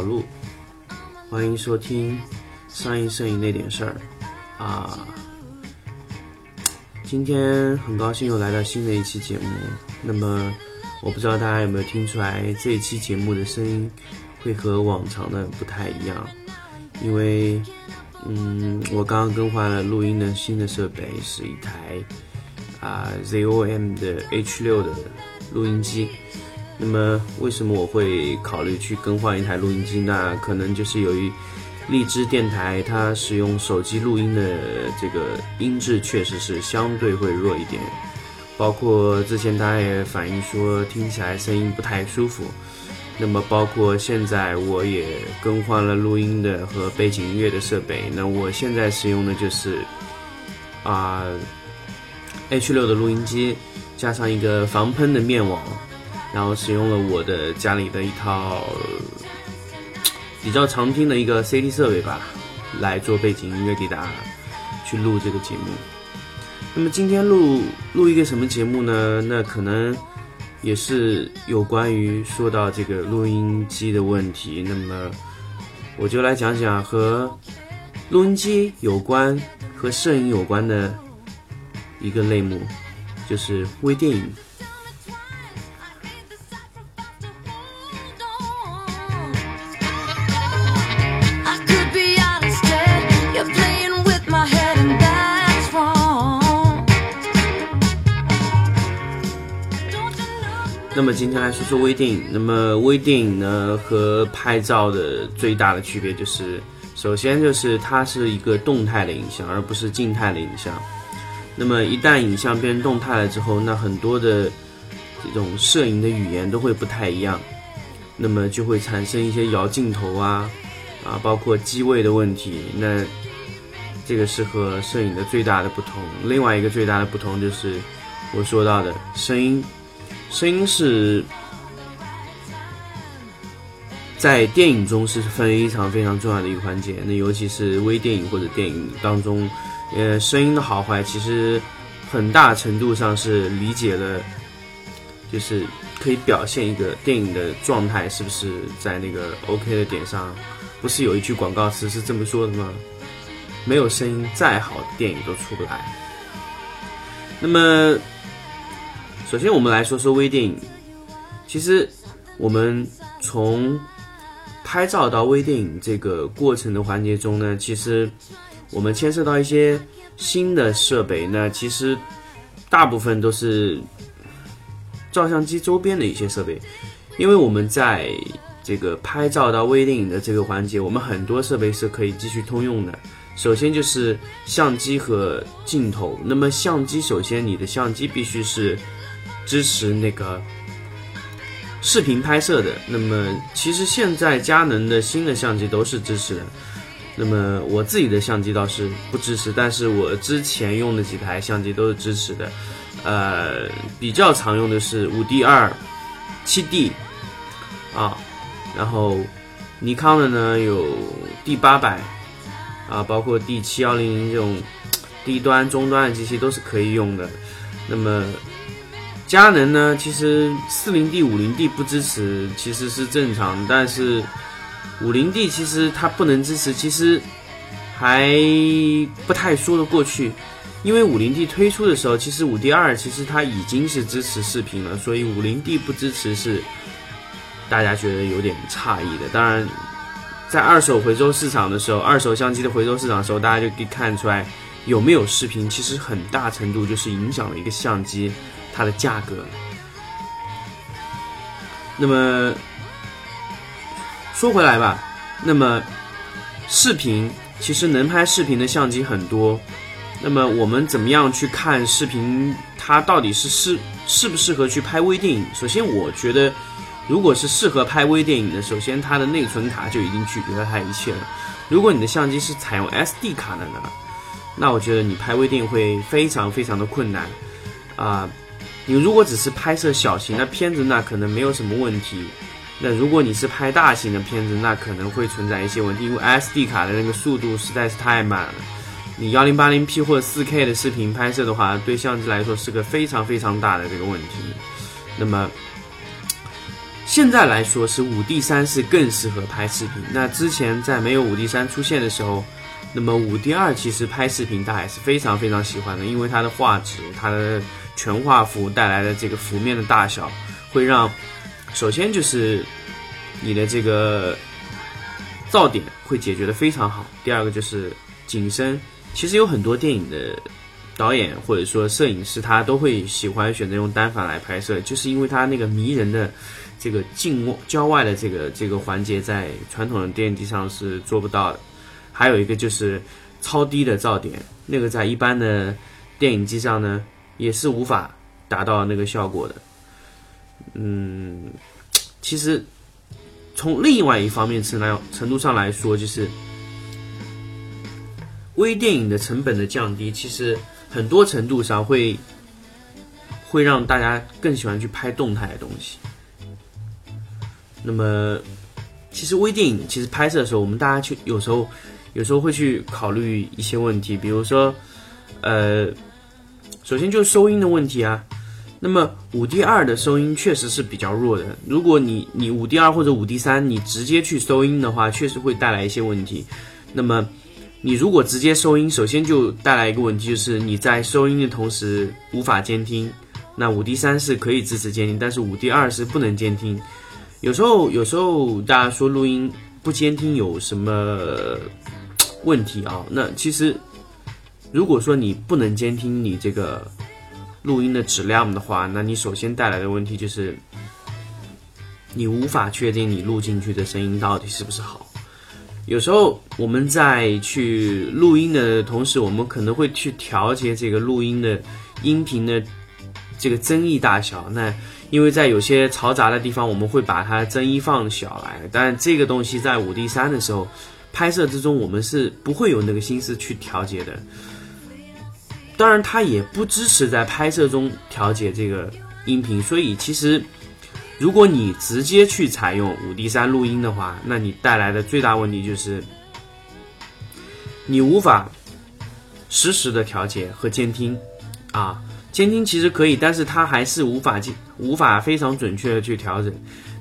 我是老陆，欢迎收听商业摄影那点事儿啊。今天很高兴又来到新的一期节目。那么，我不知道大家有没有听出来，这一期节目的声音会和往常的不太一样，因为，嗯，我刚刚更换了录音的新的设备，是一台啊 ZOM 的 H6 的录音机。那么，为什么我会考虑去更换一台录音机？那可能就是由于。荔枝电台它使用手机录音的这个音质确实是相对会弱一点，包括之前大家也反映说听起来声音不太舒服。那么包括现在我也更换了录音的和背景音乐的设备，那我现在使用的就是啊 H 六的录音机，加上一个防喷的面网，然后使用了我的家里的一套。比较常听的一个 CD 设备吧，来做背景音乐给大家去录这个节目。那么今天录录一个什么节目呢？那可能也是有关于说到这个录音机的问题。那么我就来讲讲和录音机有关、和摄影有关的一个类目，就是微电影。今天来说说微电影。那么微电影呢和拍照的最大的区别就是，首先就是它是一个动态的影像，而不是静态的影像。那么一旦影像变成动态了之后，那很多的这种摄影的语言都会不太一样，那么就会产生一些摇镜头啊啊，包括机位的问题。那这个是和摄影的最大的不同。另外一个最大的不同就是我说到的声音。声音是在电影中是非常非常重要的一个环节，那尤其是微电影或者电影当中，呃，声音的好坏其实很大程度上是理解了，就是可以表现一个电影的状态是不是在那个 OK 的点上。不是有一句广告词是这么说的吗？没有声音，再好的电影都出不来。那么。首先，我们来说说微电影。其实，我们从拍照到微电影这个过程的环节中呢，其实我们牵涉到一些新的设备。那其实大部分都是照相机周边的一些设备，因为我们在这个拍照到微电影的这个环节，我们很多设备是可以继续通用的。首先就是相机和镜头。那么相机，首先你的相机必须是。支持那个视频拍摄的，那么其实现在佳能的新的相机都是支持的，那么我自己的相机倒是不支持，但是我之前用的几台相机都是支持的，呃，比较常用的是五 D 二、七 D 啊，然后尼康的呢有 D 八百。啊，包括 D 七幺零零这种低端、中端的机器都是可以用的，那么。佳能呢，其实四零 D、五零 D 不支持，其实是正常。但是五零 D 其实它不能支持，其实还不太说得过去。因为五零 D 推出的时候，其实五 D 二其实它已经是支持视频了，所以五零 D 不支持是大家觉得有点诧异的。当然，在二手回收市场的时候，二手相机的回收市场的时候，大家就可以看出来有没有视频，其实很大程度就是影响了一个相机。它的价格。那么说回来吧，那么视频其实能拍视频的相机很多。那么我们怎么样去看视频？它到底是适适不适合去拍微电影？首先，我觉得如果是适合拍微电影的，首先它的内存卡就已经具备了它一切了。如果你的相机是采用 SD 卡的呢，那我觉得你拍微电影会非常非常的困难啊。你如果只是拍摄小型的片子，那可能没有什么问题。那如果你是拍大型的片子，那可能会存在一些问题，因为 SD 卡的那个速度实在是太慢了。你幺零八零 P 或者四 K 的视频拍摄的话，对相机来说是个非常非常大的这个问题。那么，现在来说是五 D 三是更适合拍视频。那之前在没有五 D 三出现的时候，那么五 D 二其实拍视频大家是非常非常喜欢的，因为它的画质、它的全画幅带来的这个幅面的大小，会让首先就是你的这个噪点会解决的非常好。第二个就是景深，其实有很多电影的导演或者说摄影师，他都会喜欢选择用单反来拍摄，就是因为它那个迷人的。这个近郊外的这个这个环节，在传统的电影机上是做不到的。还有一个就是超低的噪点，那个在一般的电影机上呢，也是无法达到那个效果的。嗯，其实从另外一方面程来程度上来说，就是微电影的成本的降低，其实很多程度上会会让大家更喜欢去拍动态的东西。那么，其实微电影其实拍摄的时候，我们大家去有时候有时候会去考虑一些问题，比如说，呃，首先就是收音的问题啊。那么五 D 二的收音确实是比较弱的，如果你你五 D 二或者五 D 三，你直接去收音的话，确实会带来一些问题。那么你如果直接收音，首先就带来一个问题，就是你在收音的同时无法监听。那五 D 三是可以支持监听，但是五 D 二是不能监听。有时候，有时候大家说录音不监听有什么问题啊？那其实，如果说你不能监听你这个录音的质量的话，那你首先带来的问题就是，你无法确定你录进去的声音到底是不是好。有时候我们在去录音的同时，我们可能会去调节这个录音的音频的这个增益大小。那因为在有些嘈杂的地方，我们会把它增益放小来，但这个东西在五 D 三的时候拍摄之中，我们是不会有那个心思去调节的。当然，它也不支持在拍摄中调节这个音频，所以其实如果你直接去采用五 D 三录音的话，那你带来的最大问题就是你无法实时的调节和监听啊。监听其实可以，但是它还是无法进无法非常准确的去调整。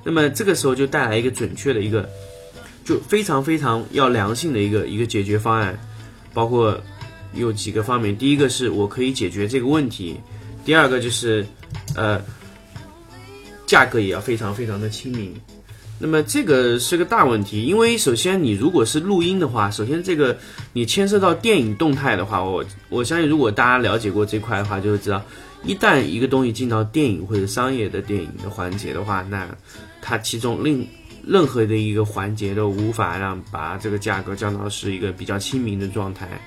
那么这个时候就带来一个准确的一个，就非常非常要良性的一个一个解决方案，包括有几个方面。第一个是我可以解决这个问题，第二个就是呃价格也要非常非常的亲民。那么这个是个大问题，因为首先你如果是录音的话，首先这个你牵涉到电影动态的话，我我相信如果大家了解过这块的话，就会知道，一旦一个东西进到电影或者商业的电影的环节的话，那它其中另任何的一个环节都无法让把这个价格降到是一个比较亲民的状态。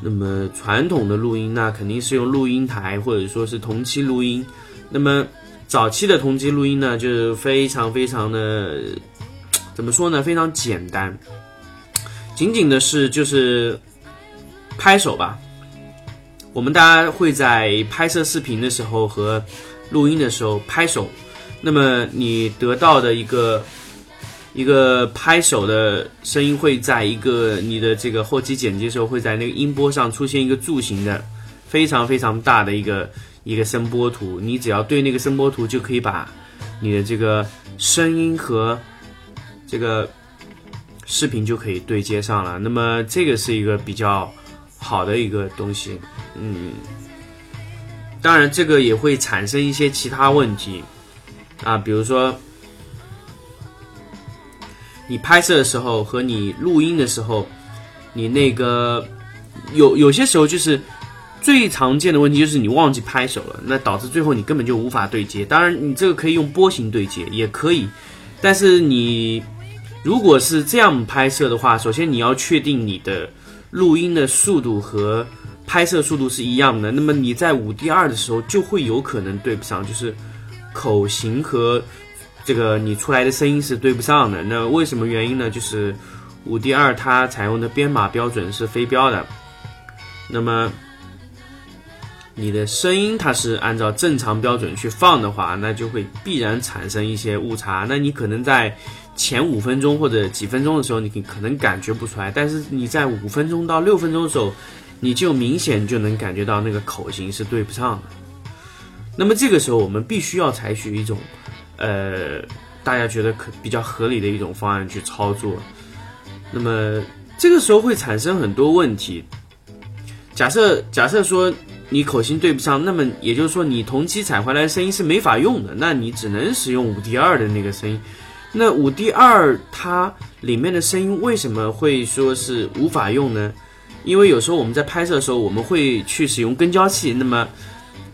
那么传统的录音，那肯定是用录音台或者说是同期录音，那么。早期的同期录音呢，就是非常非常的，怎么说呢？非常简单，仅仅的是就是拍手吧。我们大家会在拍摄视频的时候和录音的时候拍手，那么你得到的一个一个拍手的声音会在一个你的这个后期剪辑时候会在那个音波上出现一个柱形的，非常非常大的一个。一个声波图，你只要对那个声波图，就可以把你的这个声音和这个视频就可以对接上了。那么这个是一个比较好的一个东西，嗯，当然这个也会产生一些其他问题啊，比如说你拍摄的时候和你录音的时候，你那个有有些时候就是。最常见的问题就是你忘记拍手了，那导致最后你根本就无法对接。当然，你这个可以用波形对接，也可以。但是你如果是这样拍摄的话，首先你要确定你的录音的速度和拍摄速度是一样的。那么你在五 D 二的时候就会有可能对不上，就是口型和这个你出来的声音是对不上的。那为什么原因呢？就是五 D 二它采用的编码标准是非标的，那么。你的声音它是按照正常标准去放的话，那就会必然产生一些误差。那你可能在前五分钟或者几分钟的时候，你可能感觉不出来，但是你在五分钟到六分钟的时候，你就明显就能感觉到那个口型是对不上的。那么这个时候，我们必须要采取一种呃，大家觉得可比较合理的一种方案去操作。那么这个时候会产生很多问题。假设假设说你口型对不上，那么也就是说你同期采回来的声音是没法用的，那你只能使用五 D 二的那个声音。那五 D 二它里面的声音为什么会说是无法用呢？因为有时候我们在拍摄的时候，我们会去使用跟焦器。那么，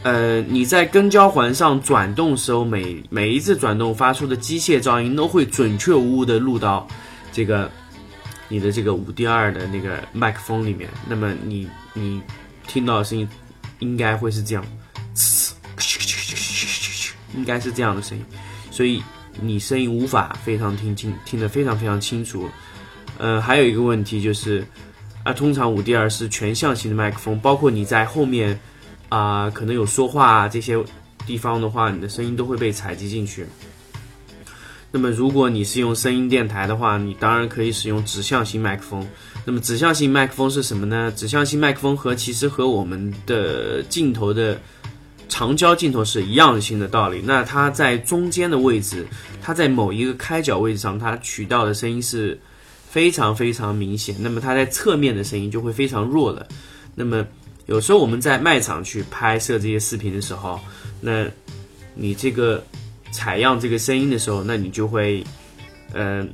呃，你在跟焦环上转动时候，每每一次转动发出的机械噪音都会准确无误的录到这个你的这个五 D 二的那个麦克风里面。那么你你听到的声音应该会是这样，应该是这样的声音，所以你声音无法非常听清，听得非常非常清楚。呃，还有一个问题就是。啊通常五 D 二是全向型的麦克风，包括你在后面啊，可能有说话啊这些地方的话，你的声音都会被采集进去。那么如果你是用声音电台的话，你当然可以使用指向型麦克风。那么指向型麦克风是什么呢？指向型麦克风和其实和我们的镜头的长焦镜头是一样性的道理。那它在中间的位置，它在某一个开角位置上，它取到的声音是。非常非常明显，那么它在侧面的声音就会非常弱了。那么有时候我们在卖场去拍摄这些视频的时候，那你这个采样这个声音的时候，那你就会，嗯，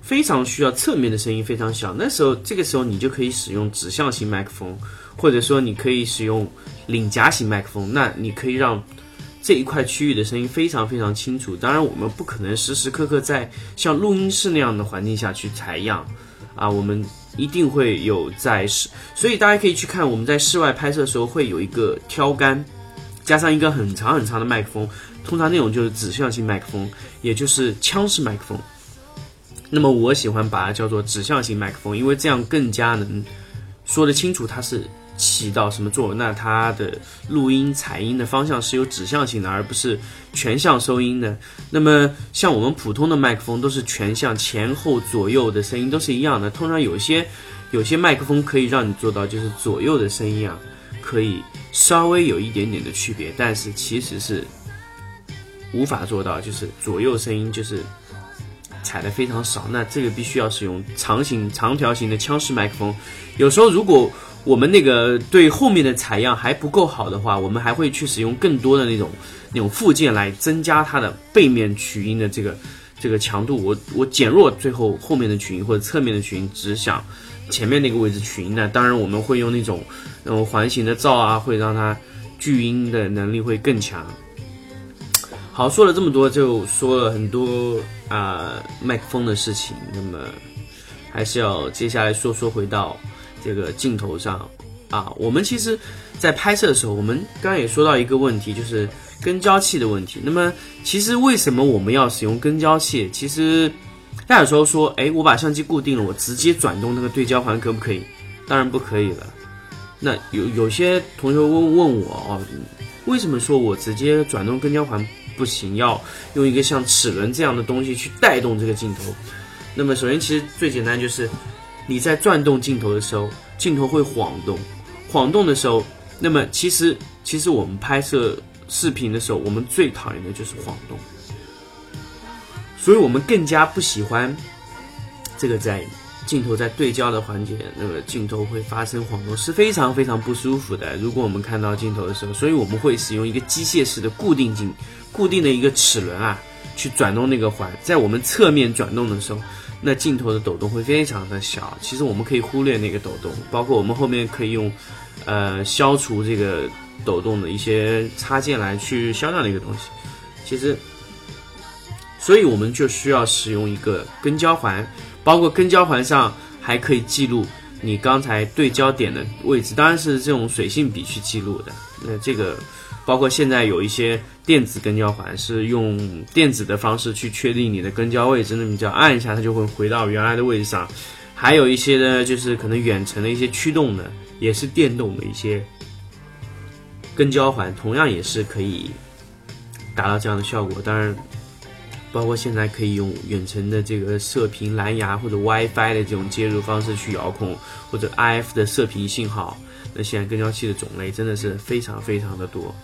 非常需要侧面的声音非常小。那时候这个时候你就可以使用指向型麦克风，或者说你可以使用领夹型麦克风，那你可以让。这一块区域的声音非常非常清楚，当然我们不可能时时刻刻在像录音室那样的环境下去采样，啊，我们一定会有在室，所以大家可以去看我们在室外拍摄的时候会有一个挑杆，加上一个很长很长的麦克风，通常那种就是指向性麦克风，也就是枪式麦克风。那么我喜欢把它叫做指向性麦克风，因为这样更加能说得清楚它是。起到什么作用？那它的录音采音的方向是有指向性的，而不是全向收音的。那么像我们普通的麦克风都是全向前后左右的声音都是一样的。通常有些有些麦克风可以让你做到，就是左右的声音啊，可以稍微有一点点的区别，但是其实是无法做到，就是左右声音就是踩的非常少。那这个必须要使用长形长条形的枪式麦克风。有时候如果我们那个对后面的采样还不够好的话，我们还会去使用更多的那种那种附件来增加它的背面取音的这个这个强度。我我减弱最后后面的取音或者侧面的取音，只想前面那个位置取音。那当然我们会用那种那种环形的噪啊，会让它聚音的能力会更强。好，说了这么多，就说了很多啊麦克风的事情。那么还是要接下来说说回到。这个镜头上，啊，我们其实，在拍摄的时候，我们刚刚也说到一个问题，就是跟焦器的问题。那么，其实为什么我们要使用跟焦器？其实，大家有时候说，哎，我把相机固定了，我直接转动那个对焦环可不可以？当然不可以了。那有有些同学问问我哦，为什么说我直接转动跟焦环不行？要用一个像齿轮这样的东西去带动这个镜头？那么，首先，其实最简单就是。你在转动镜头的时候，镜头会晃动，晃动的时候，那么其实其实我们拍摄视频的时候，我们最讨厌的就是晃动，所以我们更加不喜欢这个在镜头在对焦的环节，那个镜头会发生晃动，是非常非常不舒服的。如果我们看到镜头的时候，所以我们会使用一个机械式的固定镜，固定的一个齿轮啊，去转动那个环，在我们侧面转动的时候。那镜头的抖动会非常的小，其实我们可以忽略那个抖动，包括我们后面可以用，呃，消除这个抖动的一些插件来去消掉那个东西。其实，所以我们就需要使用一个跟焦环，包括跟焦环上还可以记录你刚才对焦点的位置，当然是这种水性笔去记录的。那这个。包括现在有一些电子跟焦环是用电子的方式去确定你的跟焦位置，那么你只要按一下，它就会回到原来的位置上。还有一些呢，就是可能远程的一些驱动的，也是电动的一些跟焦环，同样也是可以达到这样的效果。当然，包括现在可以用远程的这个射频蓝牙或者 WiFi 的这种接入方式去遥控，或者 IF 的射频信号。那现在跟焦器的种类真的是非常非常的多。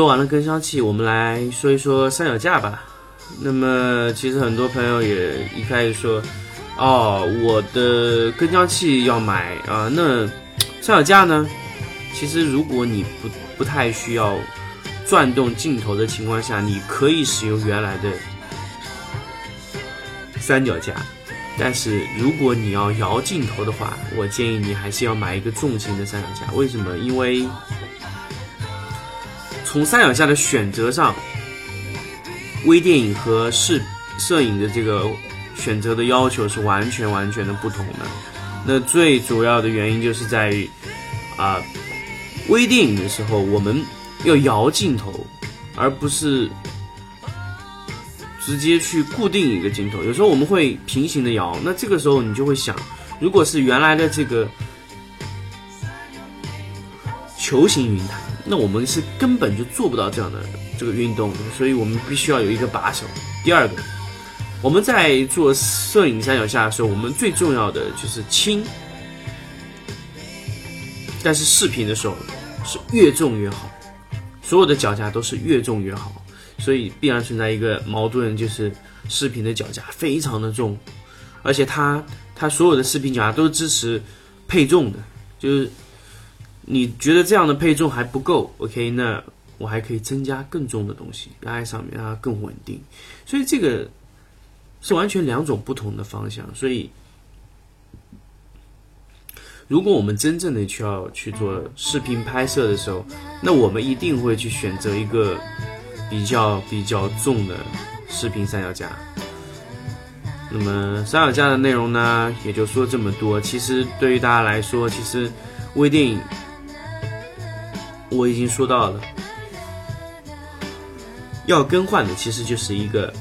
说完了跟消器，我们来说一说三脚架吧。那么其实很多朋友也一开始说，哦，我的跟焦器要买啊，那三脚架呢？其实如果你不不太需要转动镜头的情况下，你可以使用原来的三脚架。但是如果你要摇镜头的话，我建议你还是要买一个重型的三脚架。为什么？因为从三脚架的选择上。微电影和视摄影的这个选择的要求是完全完全的不同的。那最主要的原因就是在于，啊，微电影的时候我们要摇镜头，而不是直接去固定一个镜头。有时候我们会平行的摇，那这个时候你就会想，如果是原来的这个球形云台，那我们是根本就做不到这样的。这个运动，所以我们必须要有一个把手。第二个，我们在做摄影三脚架的时候，我们最重要的就是轻。但是视频的时候是越重越好，所有的脚架都是越重越好，所以必然存在一个矛盾，就是视频的脚架非常的重，而且它它所有的视频脚架都支持配重的，就是你觉得这样的配重还不够，OK 那。我还可以增加更重的东西压在上面，让它更稳定。所以这个是完全两种不同的方向。所以，如果我们真正的需要去做视频拍摄的时候，那我们一定会去选择一个比较比较重的视频三脚架。那么三脚架的内容呢，也就说这么多。其实对于大家来说，其实微电影我已经说到了。要更换的其实就是一个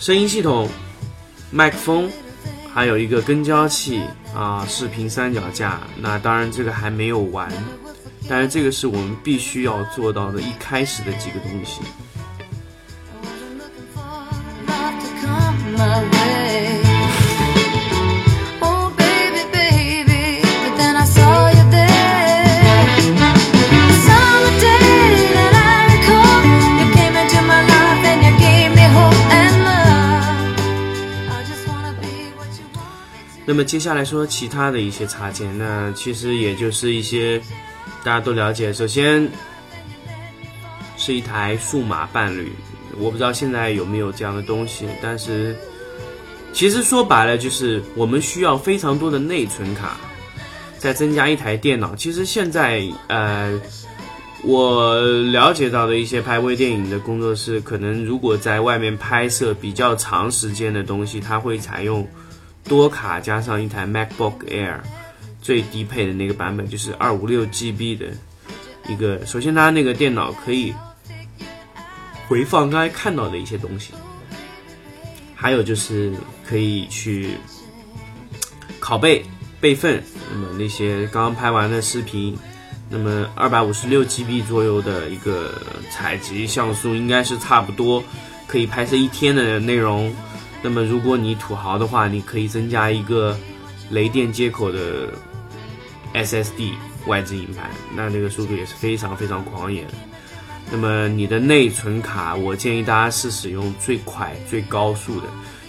声音系统、麦克风，还有一个跟焦器啊，视频三脚架。那当然这个还没有完，但是这个是我们必须要做到的一开始的几个东西。那么接下来说其他的一些插件，那其实也就是一些大家都了解。首先是一台数码伴侣，我不知道现在有没有这样的东西，但是其实说白了就是我们需要非常多的内存卡，再增加一台电脑。其实现在呃，我了解到的一些拍微电影的工作室，可能如果在外面拍摄比较长时间的东西，它会采用。多卡加上一台 MacBook Air，最低配的那个版本就是二五六 GB 的一个。首先，它那个电脑可以回放刚才看到的一些东西，还有就是可以去拷贝备份。那么那些刚刚拍完的视频，那么二百五十六 GB 左右的一个采集像素，应该是差不多可以拍摄一天的内容。那么，如果你土豪的话，你可以增加一个雷电接口的 SSD 外置硬盘，那那个速度也是非常非常狂野的。那么你的内存卡，我建议大家是使用最快最高速的。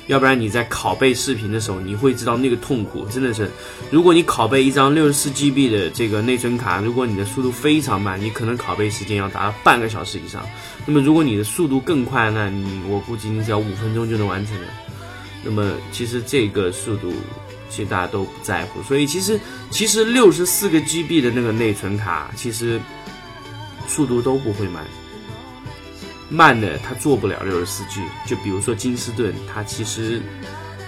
要不然你在拷贝视频的时候，你会知道那个痛苦，真的是。如果你拷贝一张六十四 GB 的这个内存卡，如果你的速度非常慢，你可能拷贝时间要达到半个小时以上。那么如果你的速度更快，那你我估计你只要五分钟就能完成了。那么其实这个速度，其实大家都不在乎。所以其实其实六十四个 GB 的那个内存卡，其实速度都不会慢。慢的它做不了六十四 G，就比如说金斯顿，它其实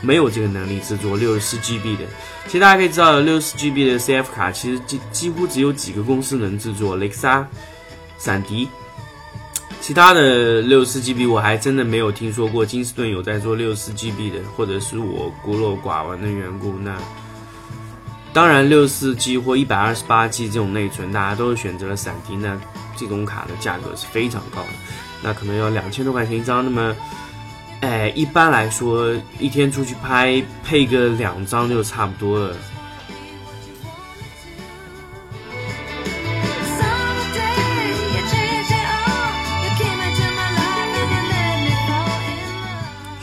没有这个能力制作六十四 GB 的。其实大家可以知道，六十四 GB 的 CF 卡其实几几乎只有几个公司能制作，雷克萨、闪迪。其他的六十四 GB 我还真的没有听说过，金斯顿有在做六十四 GB 的，或者是我孤陋寡闻的缘故。那当然，六十四 G 或一百二十八 G 这种内存，大家都是选择了闪迪，那这种卡的价格是非常高的。那可能要两千多块钱一张。那么，哎，一般来说，一天出去拍配个两张就差不多了。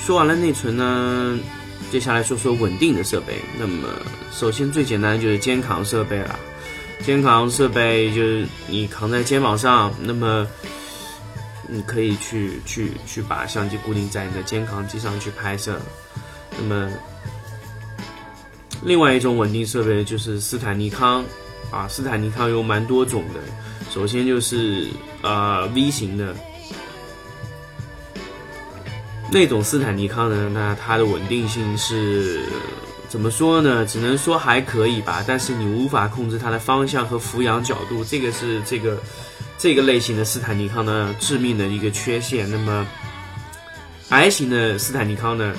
说完了内存呢，接下来说说稳定的设备。那么，首先最简单的就是肩扛设备了。肩扛设备就是你扛在肩膀上，那么你可以去去去把相机固定在你的肩扛机上去拍摄。那么另外一种稳定设备就是斯坦尼康啊，斯坦尼康有蛮多种的，首先就是呃 V 型的。那种斯坦尼康呢，那它的稳定性是怎么说呢？只能说还可以吧，但是你无法控制它的方向和俯仰角度，这个是这个这个类型的斯坦尼康呢致命的一个缺陷。那么 I 型的斯坦尼康呢，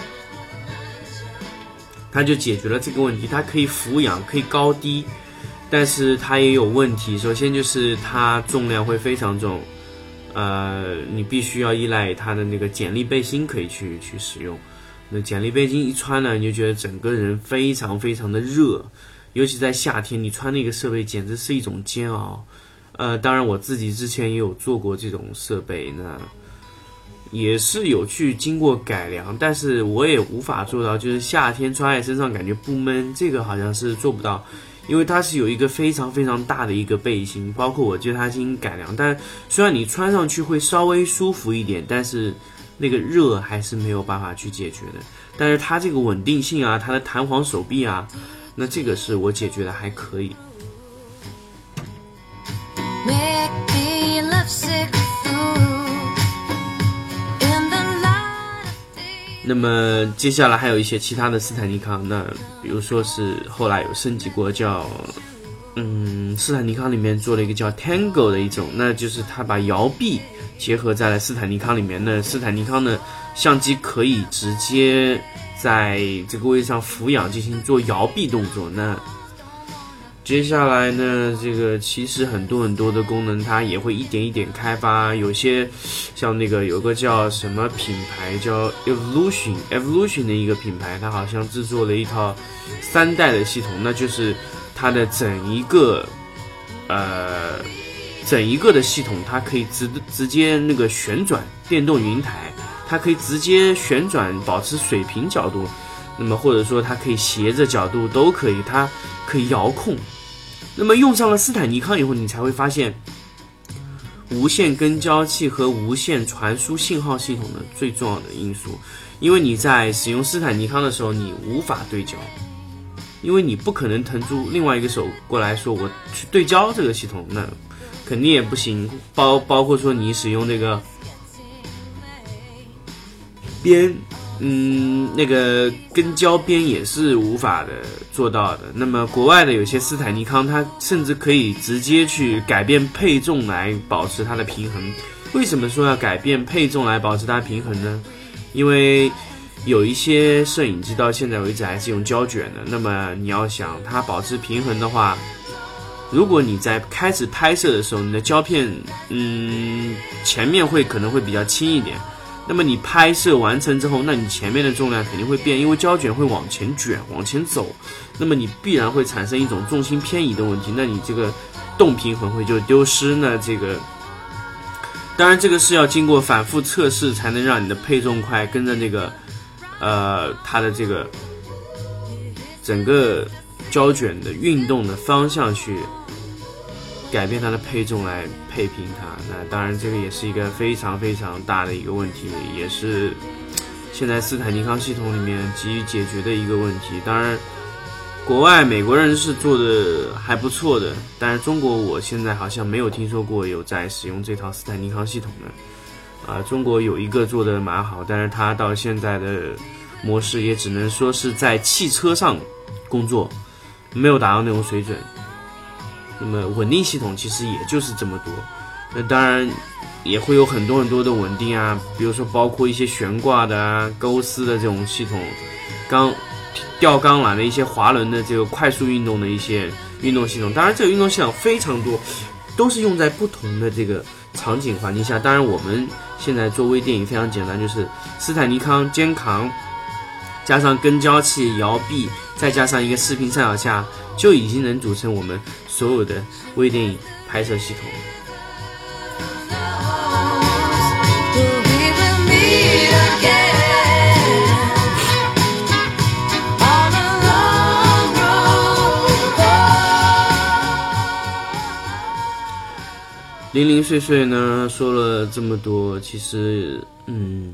它就解决了这个问题，它可以俯仰，可以高低，但是它也有问题。首先就是它重量会非常重。呃，你必须要依赖它的那个剪力背心可以去去使用。那剪力背心一穿呢，你就觉得整个人非常非常的热，尤其在夏天，你穿那个设备简直是一种煎熬。呃，当然我自己之前也有做过这种设备，那也是有去经过改良，但是我也无法做到，就是夏天穿在身上感觉不闷，这个好像是做不到。因为它是有一个非常非常大的一个背心，包括我对它进行改良，但虽然你穿上去会稍微舒服一点，但是那个热还是没有办法去解决的。但是它这个稳定性啊，它的弹簧手臂啊，那这个是我解决的还可以。那么接下来还有一些其他的斯坦尼康，那比如说是后来有升级过，叫嗯斯坦尼康里面做了一个叫 Tango 的一种，那就是它把摇臂结合在了斯坦尼康里面。那斯坦尼康的相机可以直接在这个位置上俯仰进行做摇臂动作。那接下来呢，这个其实很多很多的功能，它也会一点一点开发。有些像那个有个叫什么品牌叫 Evolution，Evolution 的一个品牌，它好像制作了一套三代的系统，那就是它的整一个呃整一个的系统，它可以直直接那个旋转电动云台，它可以直接旋转保持水平角度，那么或者说它可以斜着角度都可以，它可以遥控。那么用上了斯坦尼康以后，你才会发现，无线跟焦器和无线传输信号系统的最重要的因素。因为你在使用斯坦尼康的时候，你无法对焦，因为你不可能腾出另外一个手过来说我去对焦这个系统，那肯定也不行。包包括说你使用这个边。嗯，那个跟胶边也是无法的做到的。那么国外的有些斯坦尼康，它甚至可以直接去改变配重来保持它的平衡。为什么说要改变配重来保持它平衡呢？因为有一些摄影机到现在为止还是用胶卷的。那么你要想它保持平衡的话，如果你在开始拍摄的时候，你的胶片，嗯，前面会可能会比较轻一点。那么你拍摄完成之后，那你前面的重量肯定会变，因为胶卷会往前卷、往前走，那么你必然会产生一种重心偏移的问题，那你这个动平衡会就丢失。那这个当然这个是要经过反复测试才能让你的配重块跟着那个呃它的这个整个胶卷的运动的方向去。改变它的配重来配平它，那当然这个也是一个非常非常大的一个问题，也是现在斯坦尼康系统里面急于解决的一个问题。当然，国外美国人是做的还不错的，但是中国我现在好像没有听说过有在使用这套斯坦尼康系统的。啊，中国有一个做的蛮好，但是它到现在的模式也只能说是在汽车上工作，没有达到那种水准。那么稳定系统其实也就是这么多，那当然也会有很多很多的稳定啊，比如说包括一些悬挂的啊、钩丝的这种系统，钢吊钢缆的一些滑轮的这个快速运动的一些运动系统。当然，这个运动系统非常多，都是用在不同的这个场景环境下。当然，我们现在做微电影非常简单，就是斯坦尼康肩扛，加上跟焦器摇臂，再加上一个视频三脚架，就已经能组成我们。所有的微电影拍摄系统。零零碎碎呢，说了这么多，其实嗯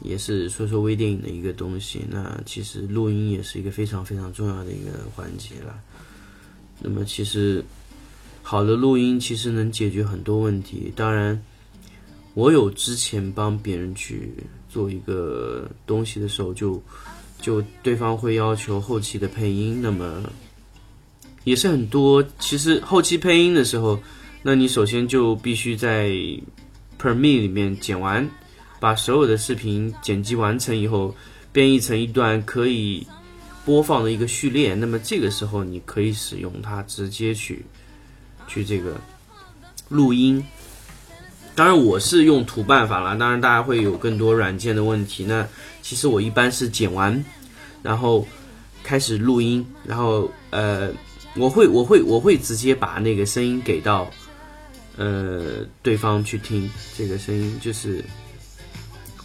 也是说说微电影的一个东西，那其实录音也是一个非常非常重要的一个环节了。那么其实好的录音其实能解决很多问题。当然，我有之前帮别人去做一个东西的时候，就就对方会要求后期的配音，那么也是很多。其实后期配音的时候。那你首先就必须在 p e r m e 里面剪完，把所有的视频剪辑完成以后，编译成一段可以播放的一个序列。那么这个时候你可以使用它直接去去这个录音。当然我是用图办法了，当然大家会有更多软件的问题。那其实我一般是剪完，然后开始录音，然后呃，我会我会我会直接把那个声音给到。呃，对方去听这个声音，就是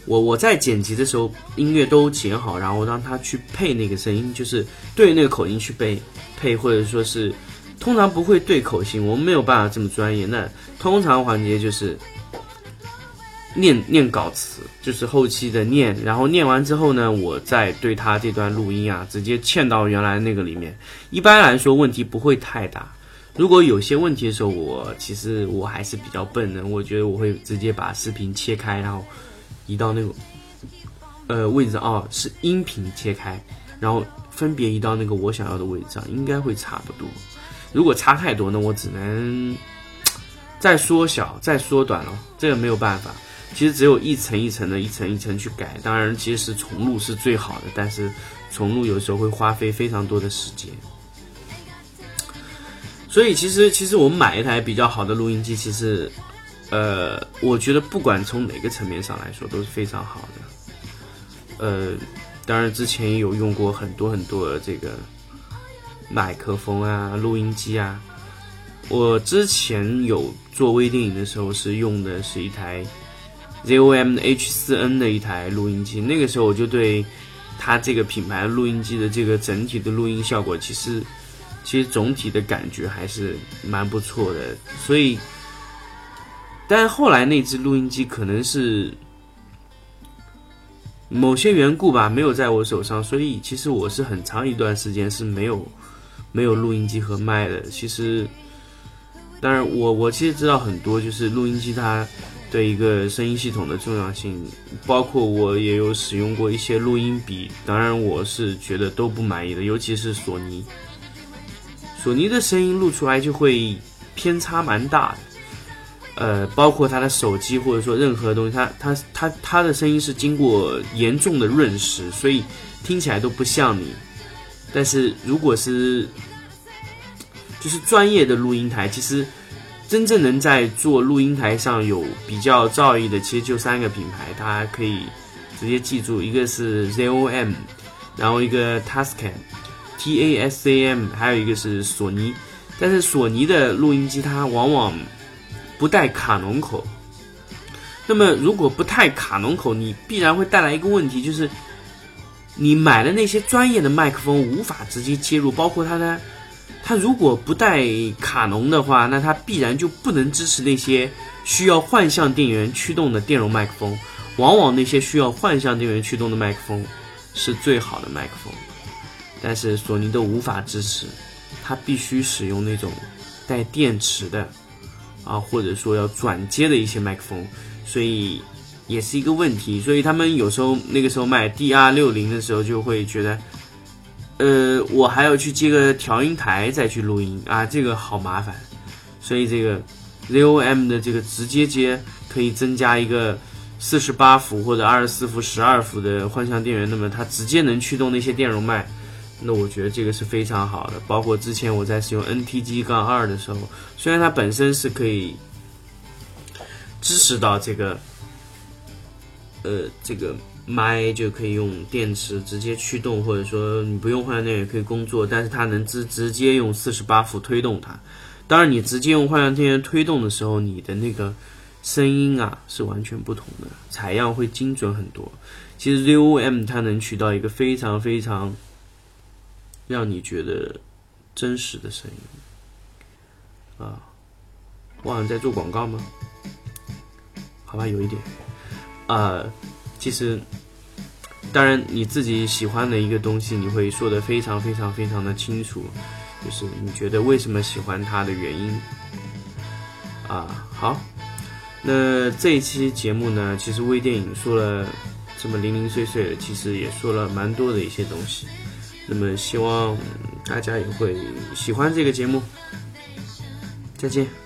我我在剪辑的时候，音乐都剪好，然后让他去配那个声音，就是对那个口音去配配，或者说是通常不会对口型，我们没有办法这么专业。那通常环节就是念念稿词，就是后期的念，然后念完之后呢，我再对他这段录音啊，直接嵌到原来那个里面。一般来说，问题不会太大。如果有些问题的时候，我其实我还是比较笨的。我觉得我会直接把视频切开，然后移到那个呃位置哦，是音频切开，然后分别移到那个我想要的位置上，应该会差不多。如果差太多，那我只能再缩小、再缩短了。这个没有办法。其实只有一层一层的、一层一层去改。当然，其实重录是最好的，但是重录有时候会花费非常多的时间。所以其实，其实我们买一台比较好的录音机，其实，呃，我觉得不管从哪个层面上来说都是非常好的。呃，当然之前有用过很多很多的这个麦克风啊、录音机啊。我之前有做微电影的时候是用的是一台 ZOM H4N 的一台录音机，那个时候我就对它这个品牌录音机的这个整体的录音效果其实。其实总体的感觉还是蛮不错的，所以，但后来那只录音机可能是某些缘故吧，没有在我手上，所以其实我是很长一段时间是没有没有录音机和麦的。其实，当然我我其实知道很多，就是录音机它对一个声音系统的重要性，包括我也有使用过一些录音笔，当然我是觉得都不满意的，尤其是索尼。索尼的声音录出来就会偏差蛮大的，呃，包括他的手机或者说任何东西，他他他他的声音是经过严重的润湿，所以听起来都不像你。但是如果是就是专业的录音台，其实真正能在做录音台上有比较造诣的，其实就三个品牌，大家可以直接记住，一个是 ZOM，然后一个 Tascam。T A S A M，还有一个是索尼，但是索尼的录音机它往往不带卡农口。那么如果不带卡农口，你必然会带来一个问题，就是你买的那些专业的麦克风无法直接接入，包括它的，它如果不带卡农的话，那它必然就不能支持那些需要幻象电源驱动的电容麦克风。往往那些需要幻象电源驱动的麦克风是最好的麦克风。但是索尼都无法支持，它必须使用那种带电池的啊，或者说要转接的一些麦克风，所以也是一个问题。所以他们有时候那个时候卖 DR 六零的时候，就会觉得，呃，我还要去接个调音台再去录音啊，这个好麻烦。所以这个 ZOM 的这个直接接可以增加一个四十八伏或者二十四伏、十二伏的幻象电源，那么它直接能驱动那些电容麦。那我觉得这个是非常好的，包括之前我在使用 NTG 杠二的时候，虽然它本身是可以支持到这个，呃，这个麦就可以用电池直接驱动，或者说你不用幻象电也可以工作，但是它能直直接用四十八伏推动它。当然，你直接用幻象电源推动的时候，你的那个声音啊是完全不同的，采样会精准很多。其实 ZOM 它能取到一个非常非常。让你觉得真实的声音啊，我好像在做广告吗？好吧，有一点。啊，其实，当然你自己喜欢的一个东西，你会说的非常非常非常的清楚，就是你觉得为什么喜欢它的原因。啊，好，那这一期节目呢，其实微电影说了这么零零碎碎的，其实也说了蛮多的一些东西。那么希望大家也会喜欢这个节目。再见。